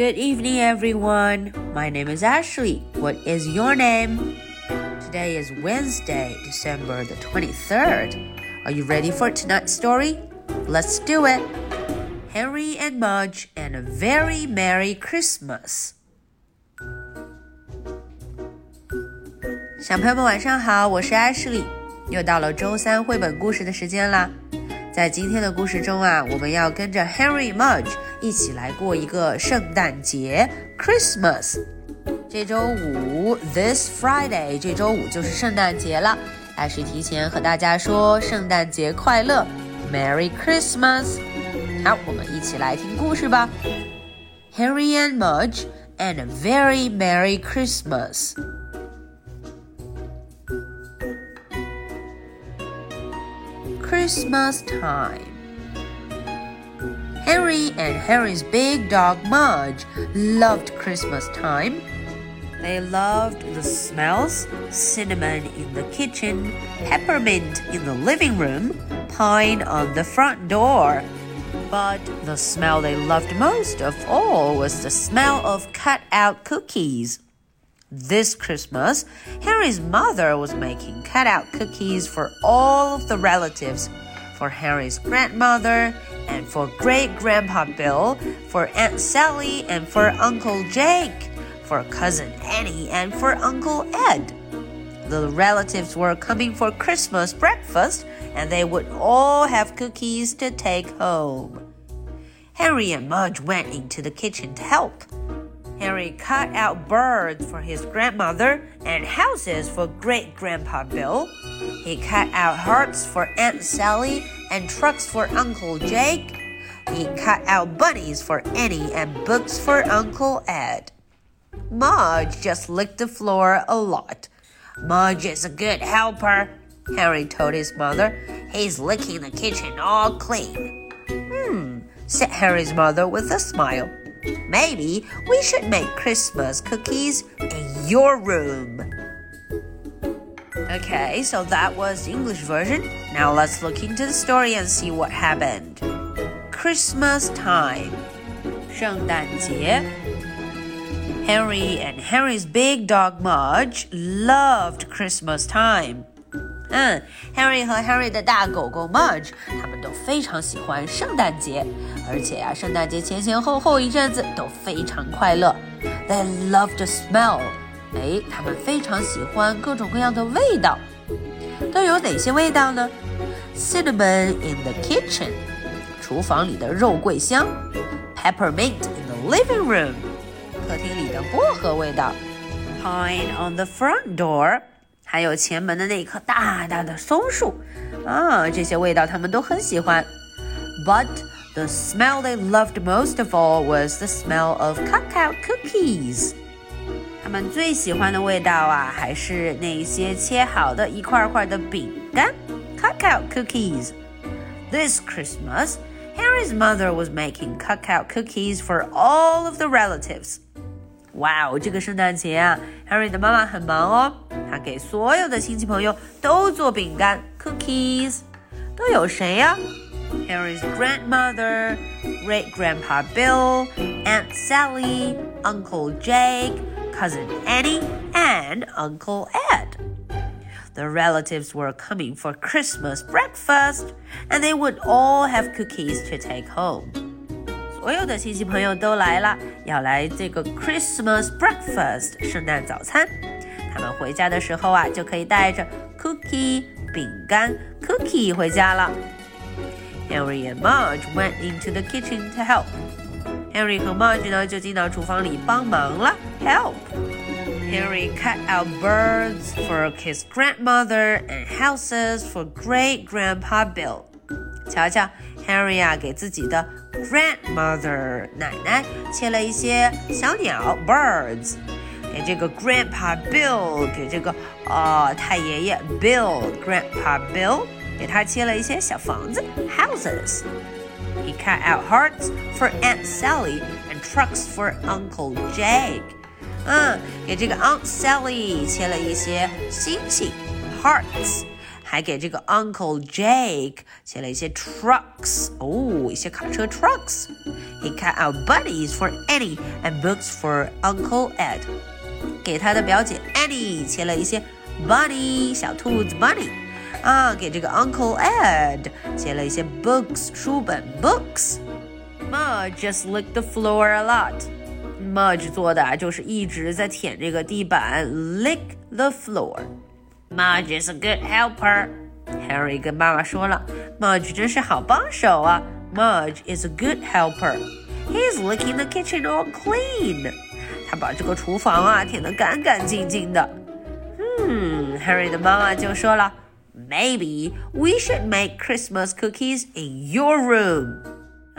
Good evening, everyone. My name is Ashley. What is your name? Today is Wednesday, December the 23rd. Are you ready for tonight's story? Let's do it. Henry and Mudge and a very Merry Christmas. 小朋友们晚上好，我是 Ashley，又到了周三绘本故事的时间啦。 在今天的故事中啊，我们要跟着 Henry Mudge 一起来过一个圣诞节 Christmas。这周五 This Friday，这周五就是圣诞节了。还是提前和大家说圣诞节快乐，Merry Christmas。好，我们一起来听故事吧。Henry and Mudge and a very Merry Christmas。Christmas time. Henry and Henry's big dog Mudge loved Christmas time. They loved the smells cinnamon in the kitchen, peppermint in the living room, pine on the front door. But the smell they loved most of all was the smell of cut out cookies. This Christmas, Harry's mother was making cutout cookies for all of the relatives for Harry's grandmother and for great grandpa Bill, for Aunt Sally and for Uncle Jake, for cousin Annie and for Uncle Ed. The relatives were coming for Christmas breakfast and they would all have cookies to take home. Harry and Mudge went into the kitchen to help. Henry cut out birds for his grandmother and houses for great grandpa Bill. He cut out hearts for Aunt Sally and trucks for Uncle Jake. He cut out bunnies for Annie and books for Uncle Ed. Mudge just licked the floor a lot. Mudge is a good helper, Harry told his mother. He's licking the kitchen all clean. Hmm, said Harry's mother with a smile. Maybe we should make Christmas cookies in your room. Okay, so that was the English version. Now let's look into the story and see what happened. Christmas time. 圣诞节. Henry and Henry's big dog Mudge loved Christmas time. 嗯，Harry 和 Harry 的大狗狗 Mudge，他们都非常喜欢圣诞节，而且呀、啊，圣诞节前前后后一阵子都非常快乐。They love the smell，哎，他们非常喜欢各种各样的味道。都有哪些味道呢？Cinnamon in the kitchen，厨房里的肉桂香；Peppermint in the living room，客厅里的薄荷味道；Pine on the front door。还有前门的那棵大大的松树，啊，这些味道他们都很喜欢。But the smell they loved most of all was the smell of cutout cookies。他们最喜欢的味道啊，还是那些切好的一块块的饼干，cutout cookies。This Christmas, Harry's mother was making cutout cookies for all of the relatives. 哇哦，这个圣诞节啊，Harry 的妈妈很忙哦，她给所有的亲戚朋友都做饼干 cookies，都有谁呀？Harry's grandmother, great grandpa Bill, Aunt Sally, Uncle Jake, cousin Annie, and Uncle Ed. The relatives were coming for Christmas breakfast, and they would all have cookies to take home. 所有的亲戚朋友都来了，要来这个 Christmas breakfast 圣诞早餐。他们回家的时候啊，就可以带着 cookie 饼干 cookie 回家了。Henry and Mudge went into the kitchen to help. Henry 和 Mudge 呢就进到厨房里帮忙了，help。Henry cut out birds for his grandmother and houses for great grandpa Bill. 瞧瞧 ，Henry 啊给自己的 grandmother 奶奶切了一些小鸟 birds，给这个 grandpa Bill 给这个呃太爷爷 Bill grandpa Bill 给他切了一些小房子 houses。He cut out hearts for Aunt Sally and trucks for Uncle Jake。嗯，给这个 Aunt Sally 切了一些星星 hearts。 还给这个 Uncle Jake 写了一些 trucks，哦，一些卡车 trucks。He cut out buddies for Annie and books for Uncle Ed。给他的表姐 Annie 切了一些 bunny 小兔子 bunny。啊，给这个 Uncle Ed 切了一些 books 书本 books。Mudge just licked the floor a lot。Mudge 做的就是一直在舔这个地板，lick the floor。 Mudge is a good helper。Harry 跟妈妈说了，Mudge 真是好帮手啊。Mudge is a good helper. He's licking the kitchen all clean. 他把这个厨房啊舔得干干净净的。嗯，Harry 的妈妈就说了，Maybe we should make Christmas cookies in your room.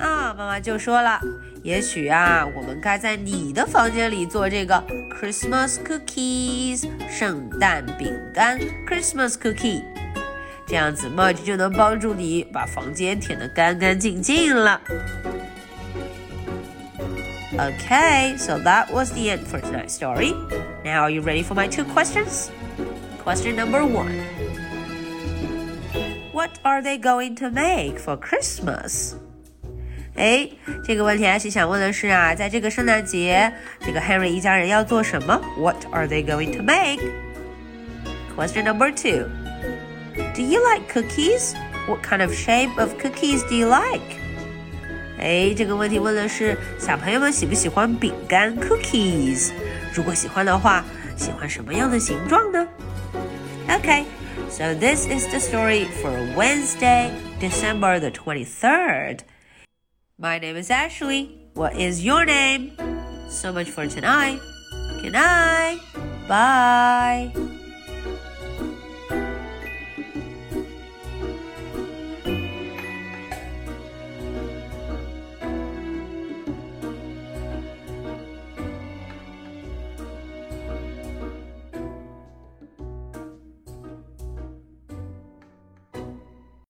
啊，妈妈就说了，也许啊，我们该在你的房间里做这个 Christmas cookies 圣诞饼干 Christmas cookie。这样子，Mudge 就能帮助你把房间舔得干干净净了。Okay, so that was the end for tonight's story. Now, are you ready for my two questions? Question number one What are they going to make for Christmas? 哎，这个问题阿西想问的是啊，在这个圣诞节，这个 Henry 一家人要做什么？What are they going to make? Question number two. Do you like cookies? What kind of shape of cookies do you like? 哎，这个问题问的是小朋友们喜不喜欢饼干 cookies？如果喜欢的话，喜欢什么样的形状呢？Okay, so this is the story for Wednesday, December the 23rd. My name is Ashley. What is your name? So much for tonight. Good night. Bye.